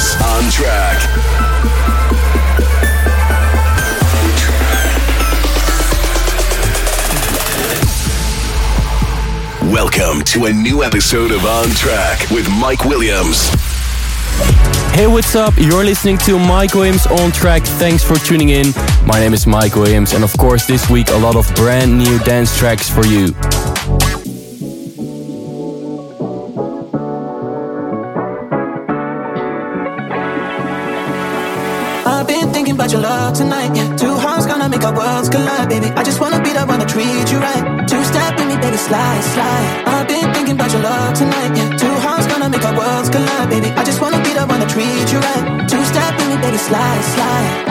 On track. Welcome to a new episode of On Track with Mike Williams. Hey, what's up? You're listening to Mike Williams on track. Thanks for tuning in. My name is Mike Williams, and of course, this week, a lot of brand new dance tracks for you. slide, slide. I've been thinking about your love tonight. Yeah, two hearts gonna make our worlds collide, baby. I just wanna be the one to treat you right. Two step in me, baby, slide, slide.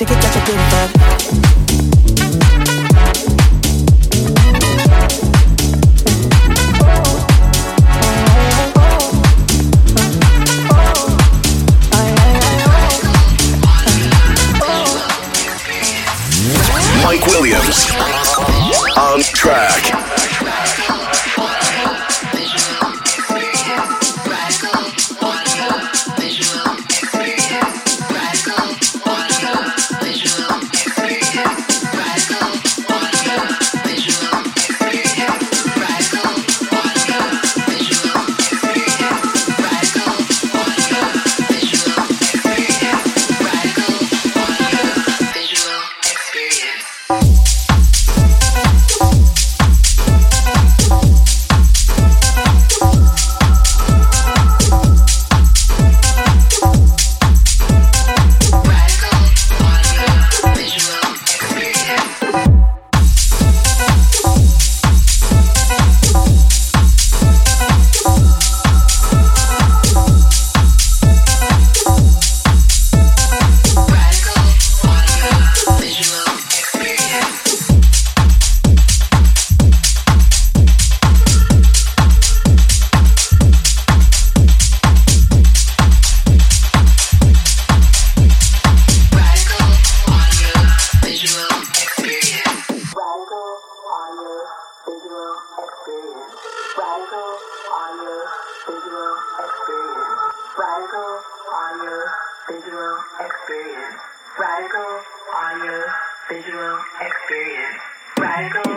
take it, catch a good I go.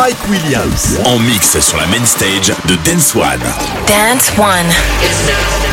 Mike Williams. En mix sur la main stage de Dance One. Dance One.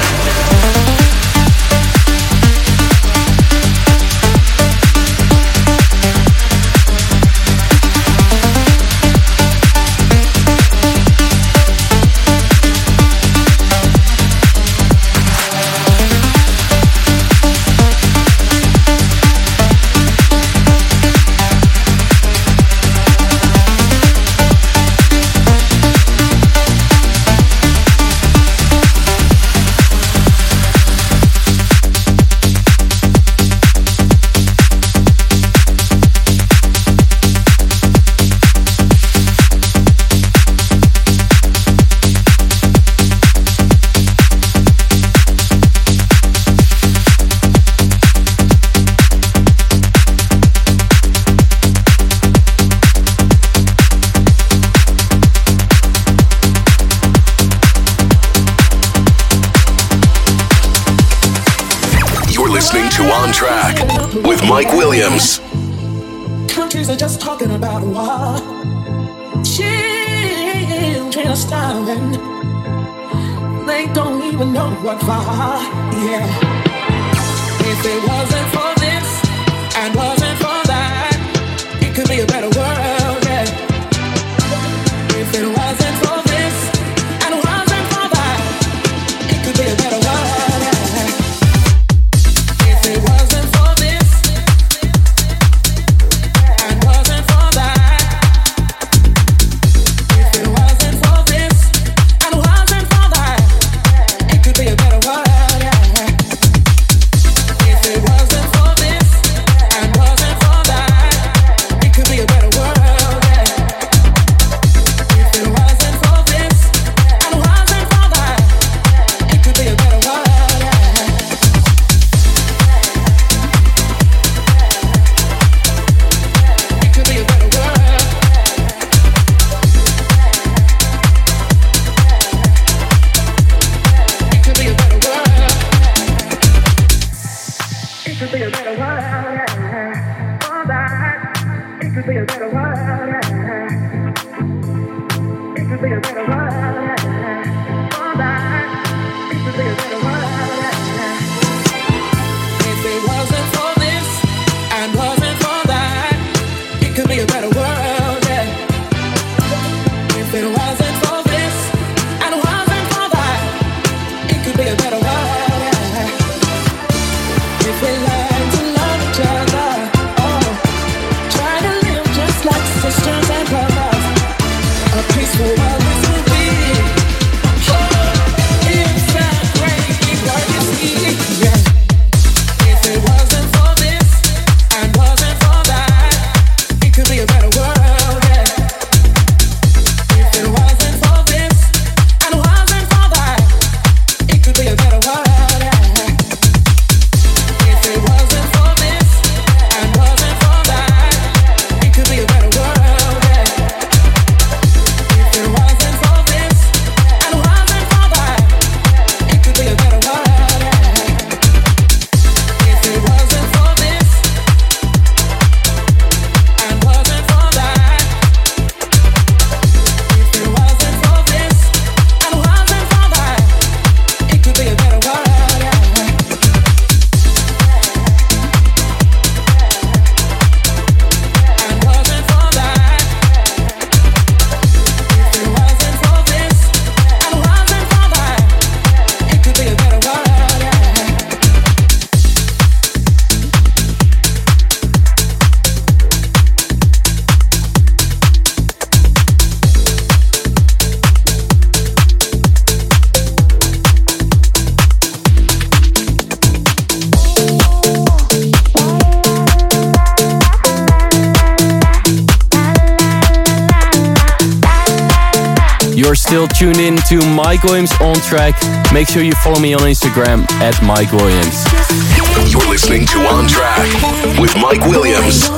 Tuned in to Mike Williams on track. Make sure you follow me on Instagram at Mike Williams. You're listening to On Track with Mike Williams.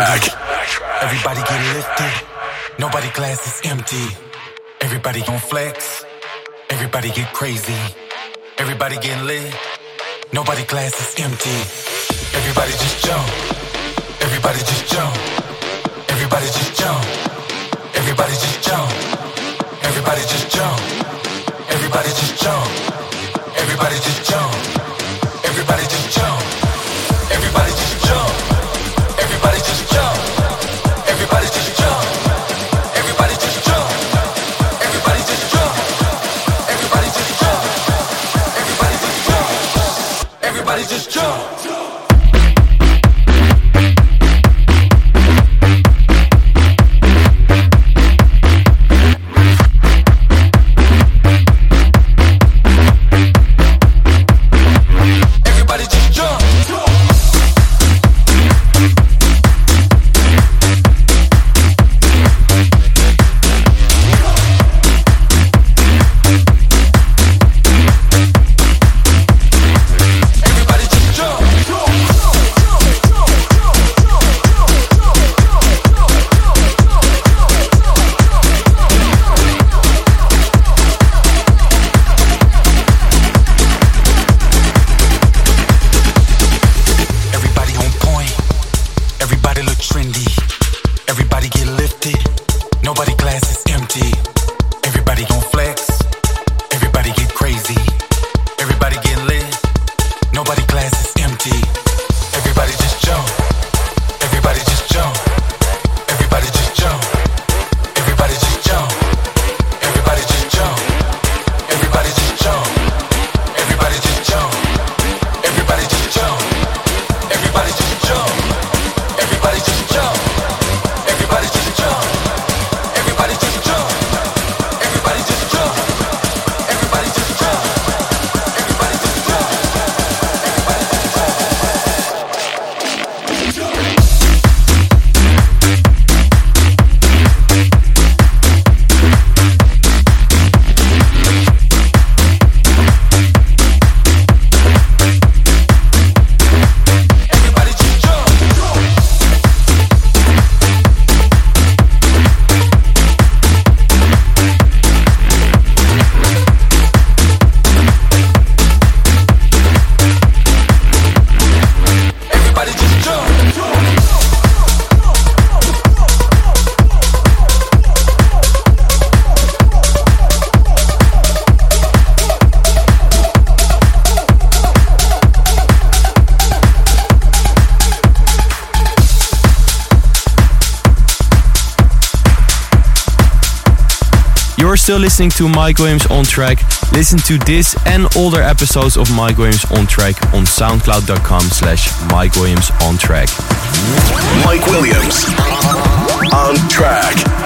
back. Everybody get lifted. Nobody glass is empty. Everybody gon' flex. Everybody get crazy. Everybody get lit. Nobody glass is empty. Everybody just jump. Everybody just jump. Everybody just jump. Everybody just jump. Everybody just jump. Listening to Mike Williams on track. Listen to this and older episodes of Mike Williams on track on soundcloud.com slash Mike Williams on track. Mike Williams on track.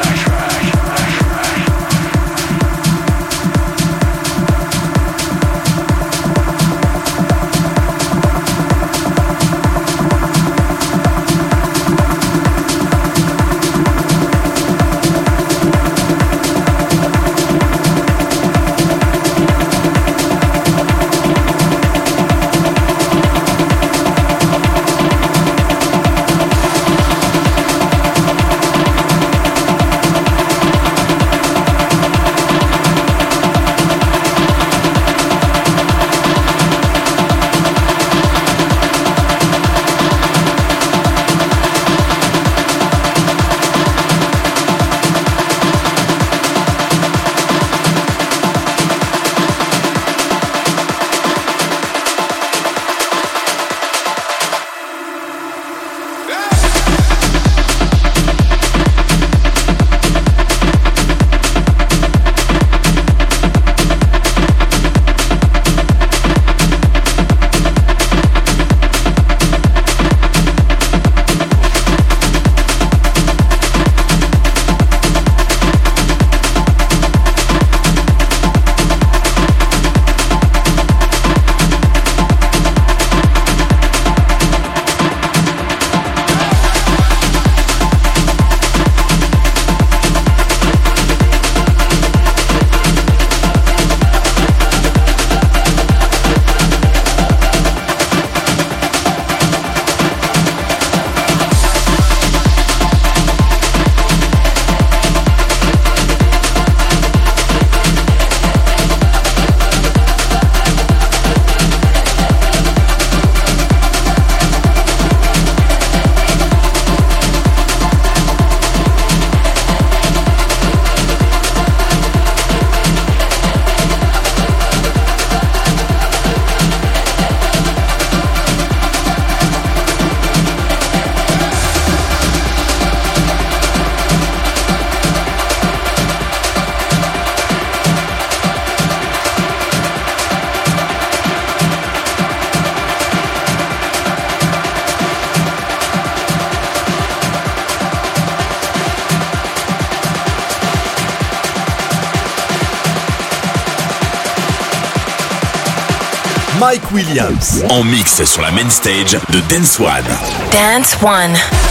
Williams. En mix sur la main stage de Dance One. Dance One.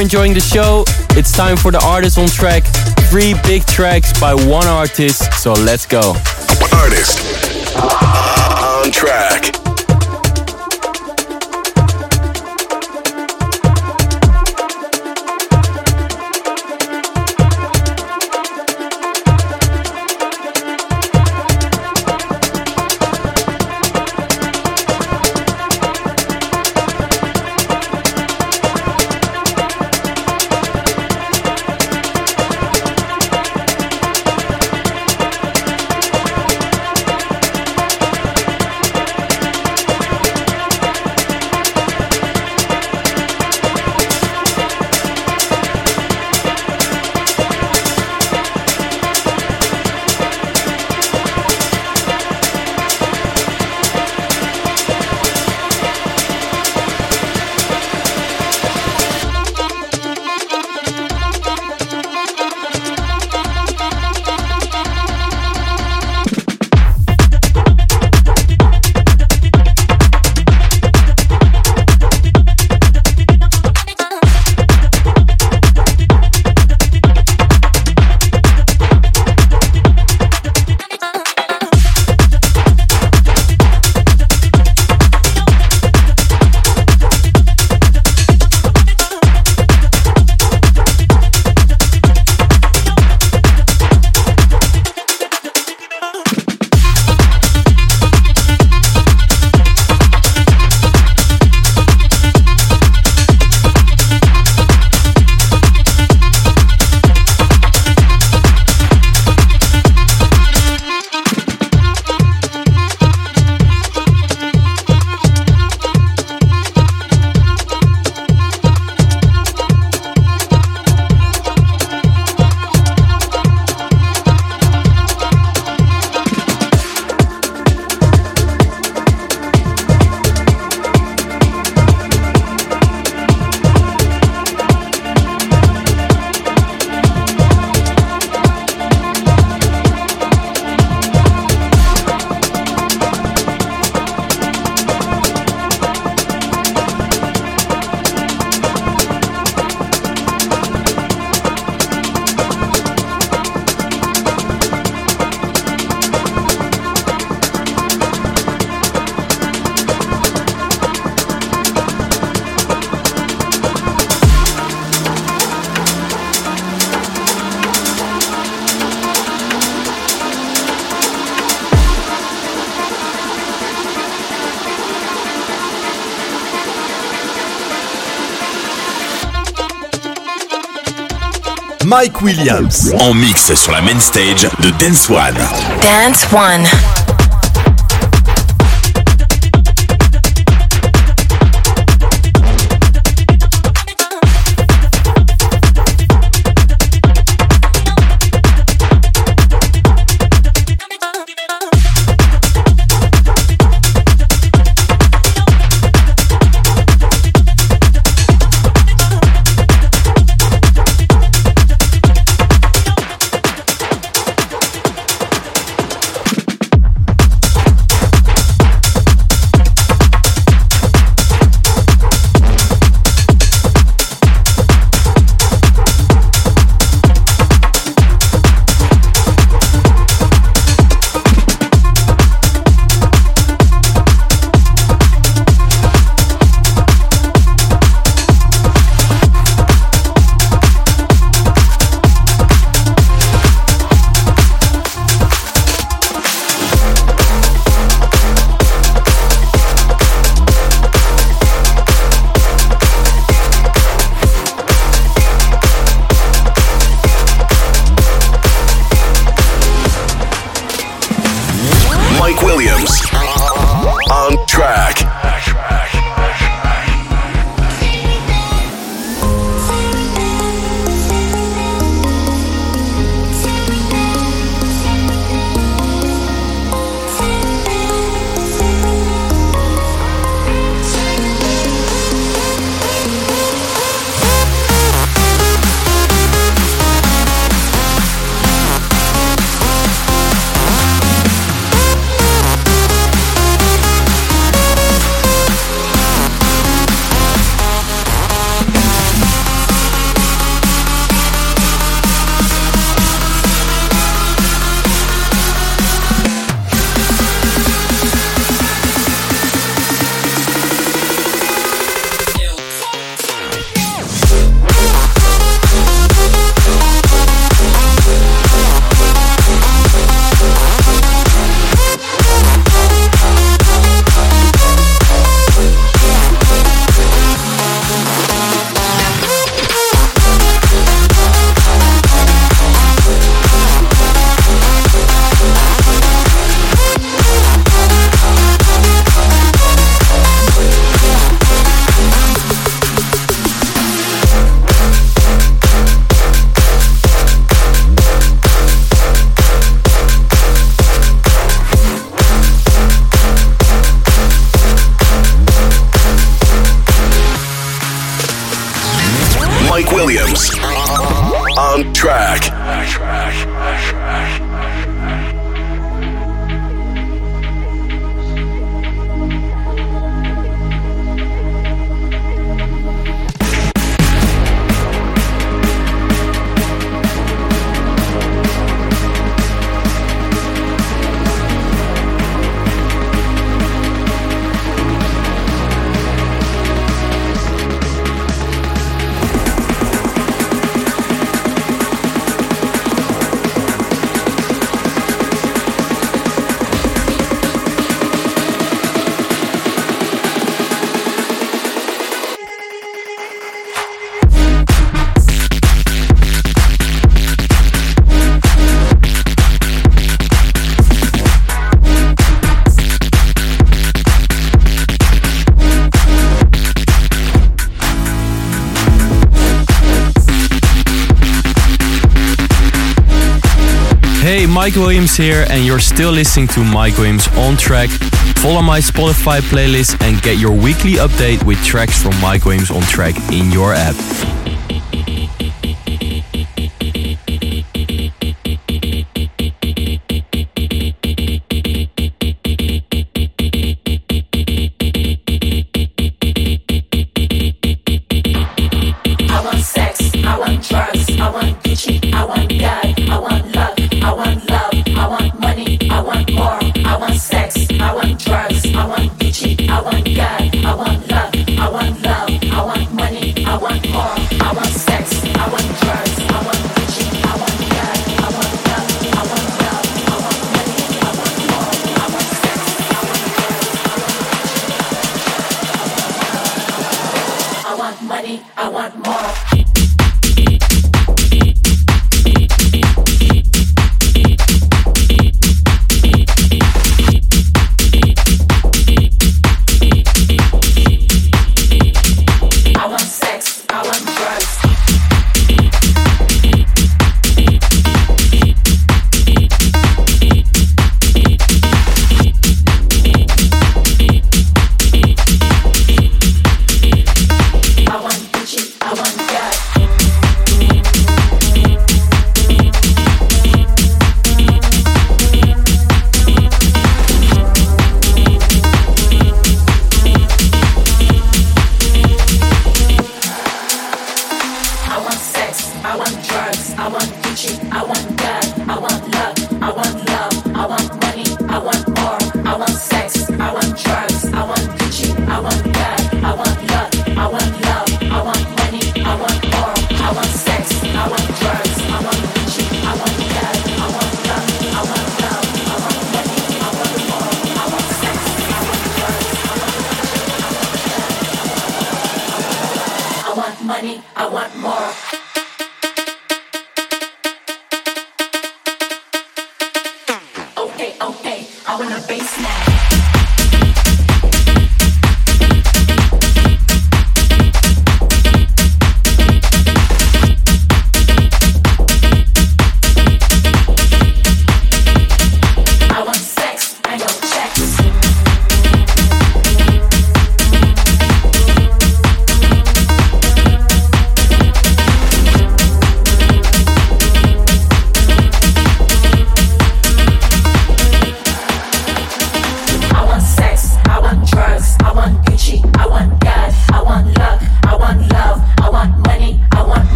You're enjoying the show. It's time for the artist on track. Three big tracks by one artist, so let's go. Artist on track. Mike Williams. En mix sur la main stage de Dance One. Dance One. Mike Williams on track. Mike Williams here, and you're still listening to Mike Williams on track. Follow my Spotify playlist and get your weekly update with tracks from Mike Williams on track in your app.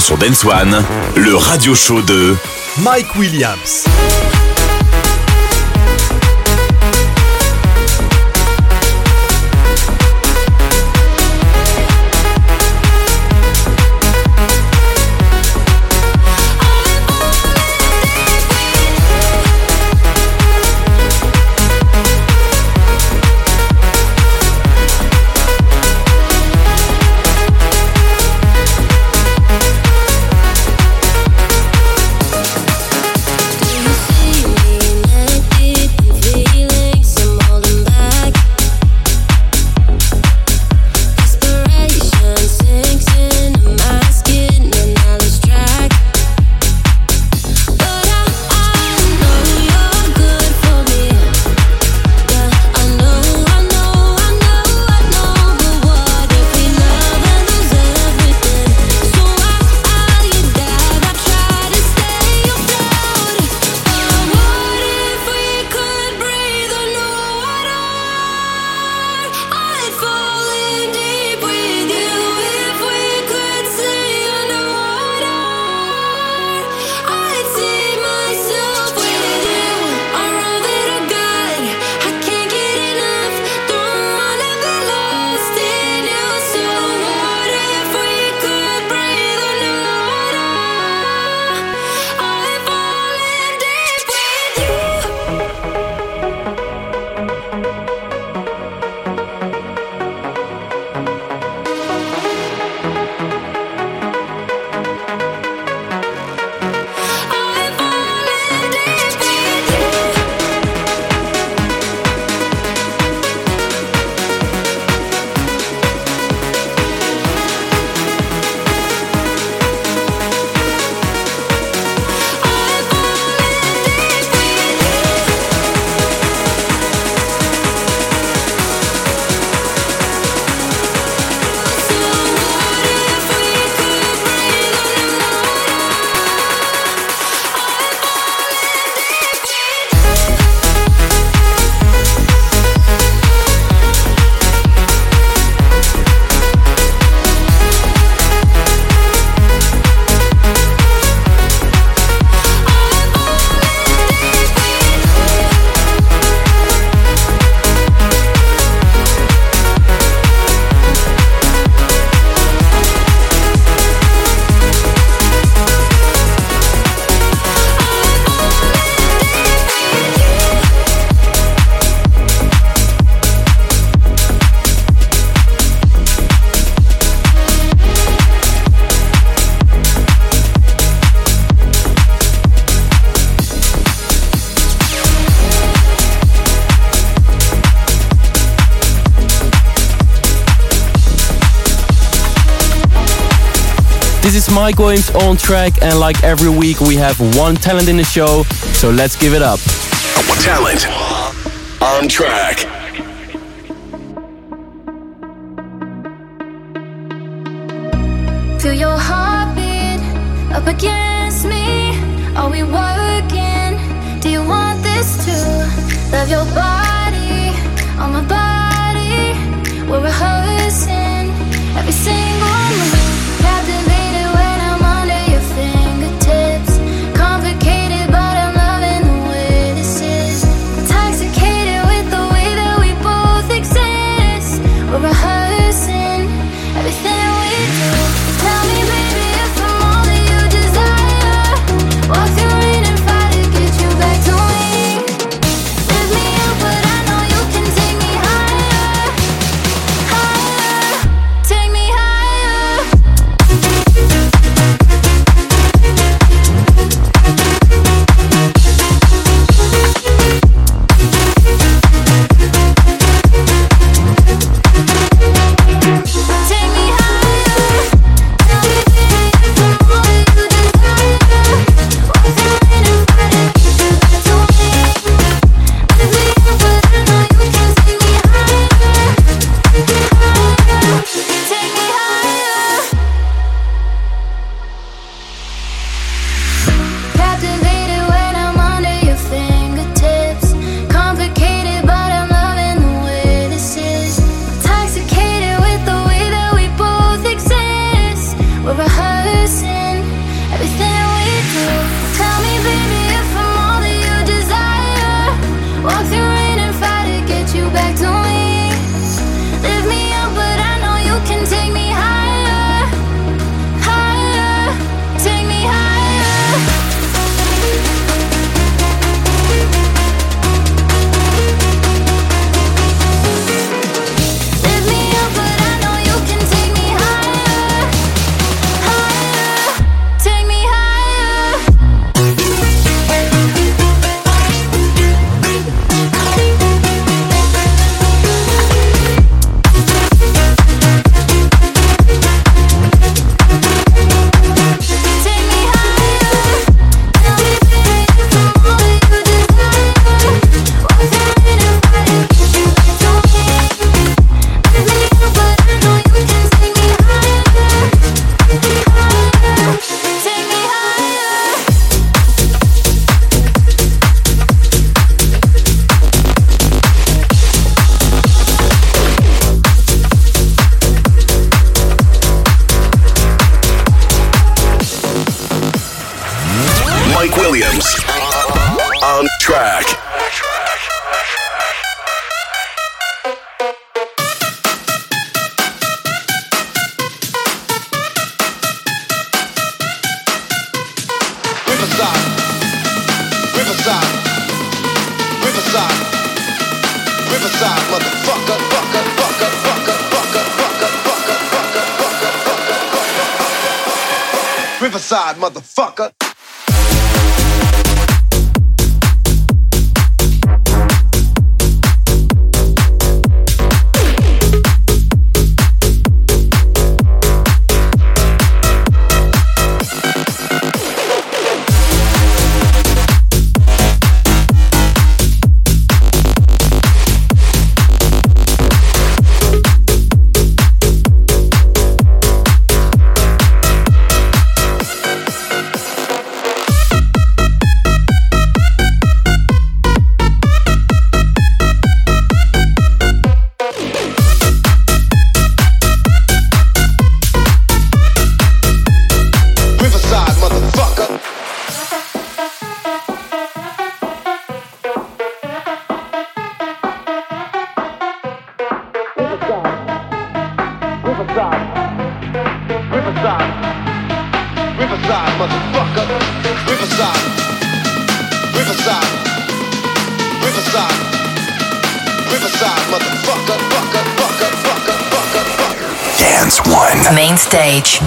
Sur Dance One, le radio show de Mike Williams. Mike Williams on track, and like every week, we have one talent in the show, so let's give it up. Talent on track. Williams on track. Riverside, Riverside, Riverside, Riverside, motherfucker, Riverside, motherfucker.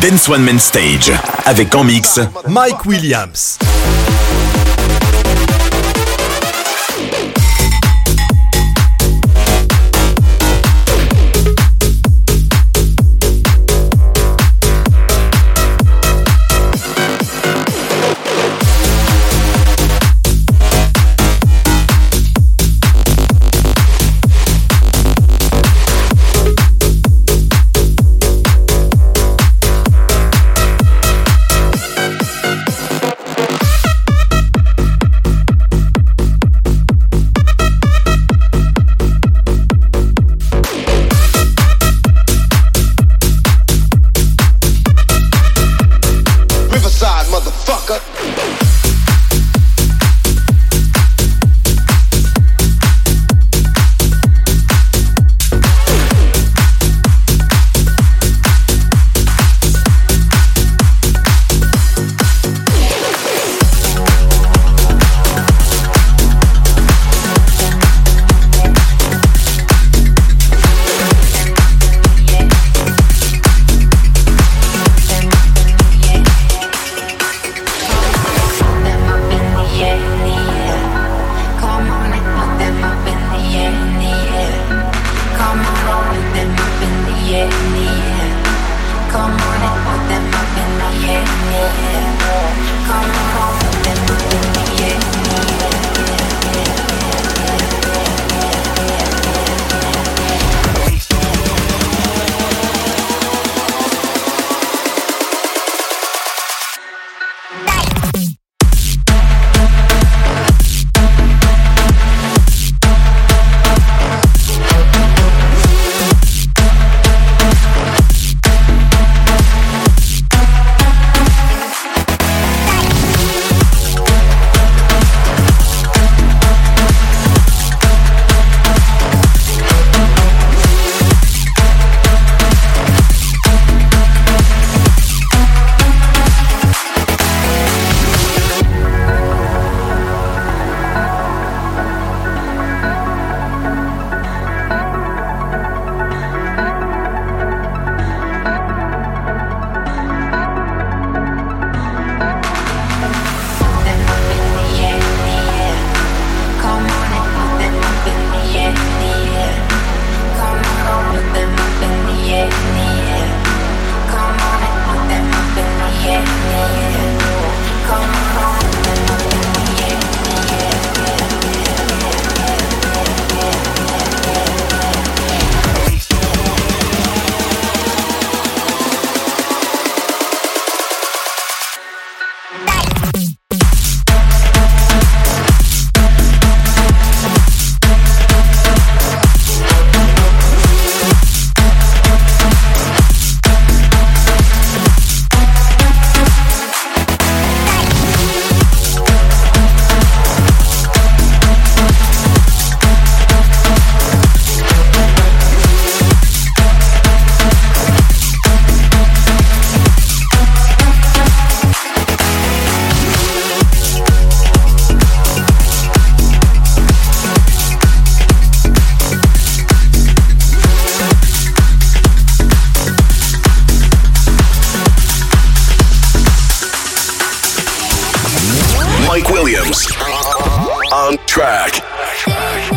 Dance One Man Stage avec en mix Mike Williams. On track.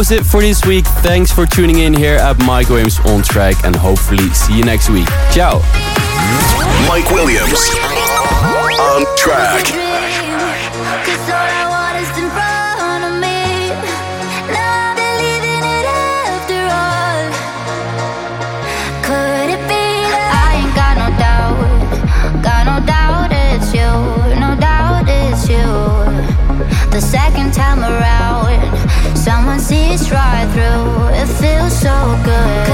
Was it for this week. Thanks for tuning in here at Mike Williams on track and hopefully see you next week. Ciao. Mike Williams on track. So good.